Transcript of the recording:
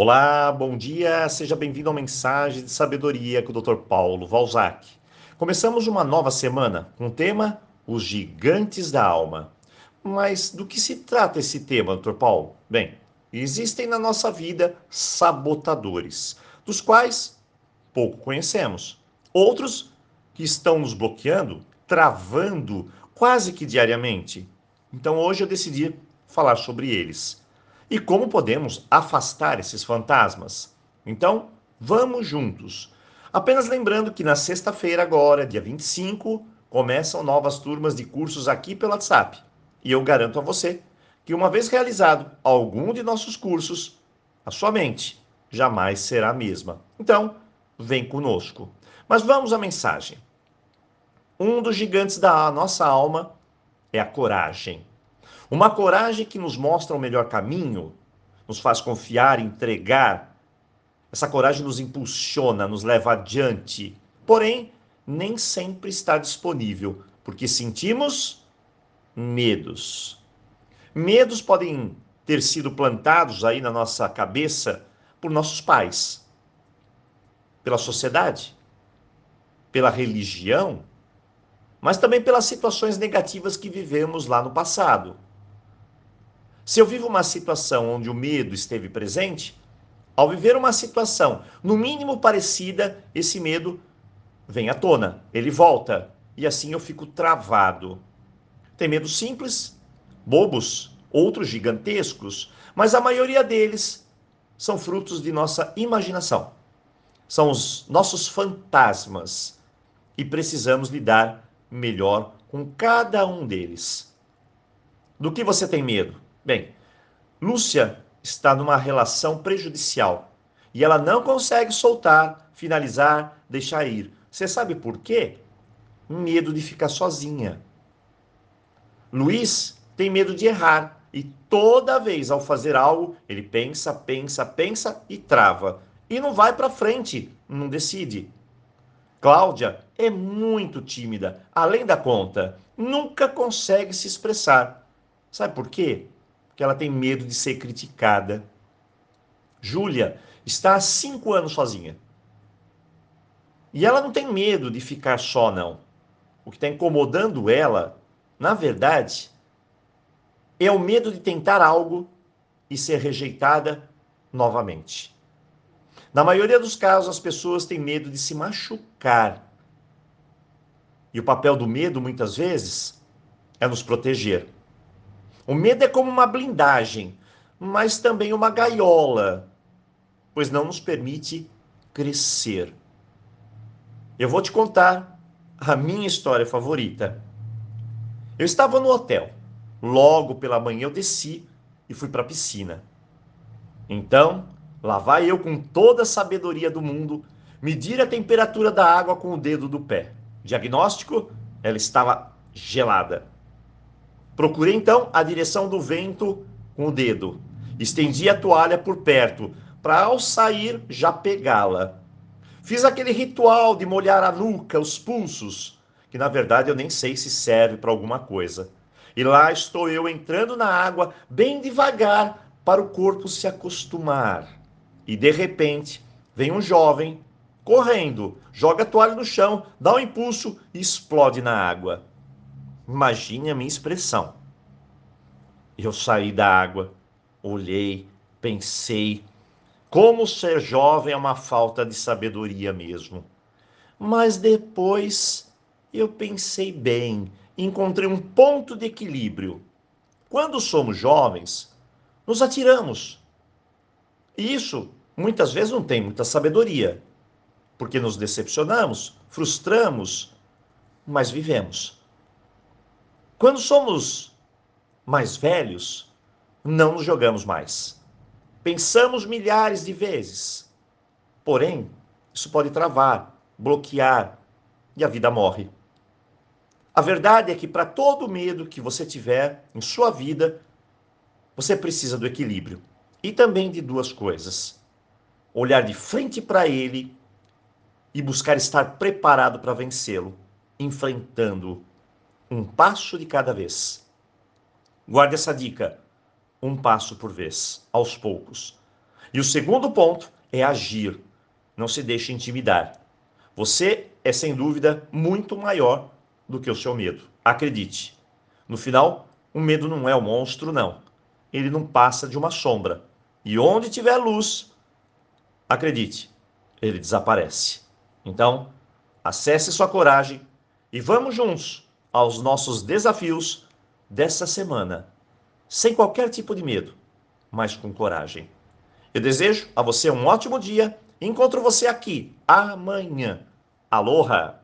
Olá, bom dia, seja bem-vindo ao Mensagem de Sabedoria com o Dr. Paulo Valzac. Começamos uma nova semana com o tema Os Gigantes da Alma. Mas do que se trata esse tema, Dr. Paulo? Bem, existem na nossa vida sabotadores, dos quais pouco conhecemos. Outros que estão nos bloqueando, travando quase que diariamente. Então hoje eu decidi falar sobre eles. E como podemos afastar esses fantasmas? Então, vamos juntos. Apenas lembrando que na sexta-feira, agora, dia 25, começam novas turmas de cursos aqui pelo WhatsApp. E eu garanto a você que, uma vez realizado algum de nossos cursos, a sua mente jamais será a mesma. Então, vem conosco. Mas vamos à mensagem. Um dos gigantes da nossa alma é a coragem. Uma coragem que nos mostra o melhor caminho, nos faz confiar, entregar. Essa coragem nos impulsiona, nos leva adiante. Porém, nem sempre está disponível, porque sentimos medos. Medos podem ter sido plantados aí na nossa cabeça por nossos pais, pela sociedade, pela religião, mas também pelas situações negativas que vivemos lá no passado. Se eu vivo uma situação onde o medo esteve presente, ao viver uma situação no mínimo parecida, esse medo vem à tona, ele volta e assim eu fico travado. Tem medos simples, bobos, outros gigantescos, mas a maioria deles são frutos de nossa imaginação. São os nossos fantasmas e precisamos lidar melhor com cada um deles. Do que você tem medo? Bem, Lúcia está numa relação prejudicial e ela não consegue soltar, finalizar, deixar ir. Você sabe por quê? Medo de ficar sozinha. Luiz tem medo de errar e toda vez ao fazer algo, ele pensa, pensa, pensa e trava e não vai para frente, não decide. Cláudia é muito tímida, além da conta, nunca consegue se expressar. Sabe por quê? Que ela tem medo de ser criticada. Júlia está há cinco anos sozinha. E ela não tem medo de ficar só, não. O que está incomodando ela, na verdade, é o medo de tentar algo e ser rejeitada novamente. Na maioria dos casos, as pessoas têm medo de se machucar. E o papel do medo, muitas vezes, é nos proteger. O medo é como uma blindagem, mas também uma gaiola, pois não nos permite crescer. Eu vou te contar a minha história favorita. Eu estava no hotel. Logo pela manhã eu desci e fui para a piscina. Então, lá vai eu com toda a sabedoria do mundo medir a temperatura da água com o dedo do pé. Diagnóstico: ela estava gelada. Procurei então a direção do vento com o dedo. Estendi a toalha por perto, para ao sair já pegá-la. Fiz aquele ritual de molhar a nuca, os pulsos, que na verdade eu nem sei se serve para alguma coisa. E lá estou eu entrando na água bem devagar para o corpo se acostumar. E de repente vem um jovem correndo, joga a toalha no chão, dá um impulso e explode na água. Imagine a minha expressão. Eu saí da água, olhei, pensei. Como ser jovem é uma falta de sabedoria mesmo. Mas depois eu pensei bem, encontrei um ponto de equilíbrio. Quando somos jovens, nos atiramos. E isso muitas vezes não tem muita sabedoria, porque nos decepcionamos, frustramos, mas vivemos. Quando somos mais velhos, não nos jogamos mais. Pensamos milhares de vezes. Porém, isso pode travar, bloquear e a vida morre. A verdade é que para todo medo que você tiver em sua vida, você precisa do equilíbrio e também de duas coisas: olhar de frente para ele e buscar estar preparado para vencê-lo, enfrentando-o um passo de cada vez. Guarde essa dica. Um passo por vez, aos poucos. E o segundo ponto é agir. Não se deixe intimidar. Você é sem dúvida muito maior do que o seu medo. Acredite. No final, o medo não é o um monstro, não. Ele não passa de uma sombra. E onde tiver luz, acredite, ele desaparece. Então, acesse sua coragem e vamos juntos aos nossos desafios dessa semana, sem qualquer tipo de medo, mas com coragem. Eu desejo a você um ótimo dia encontro você aqui amanhã. Aloha!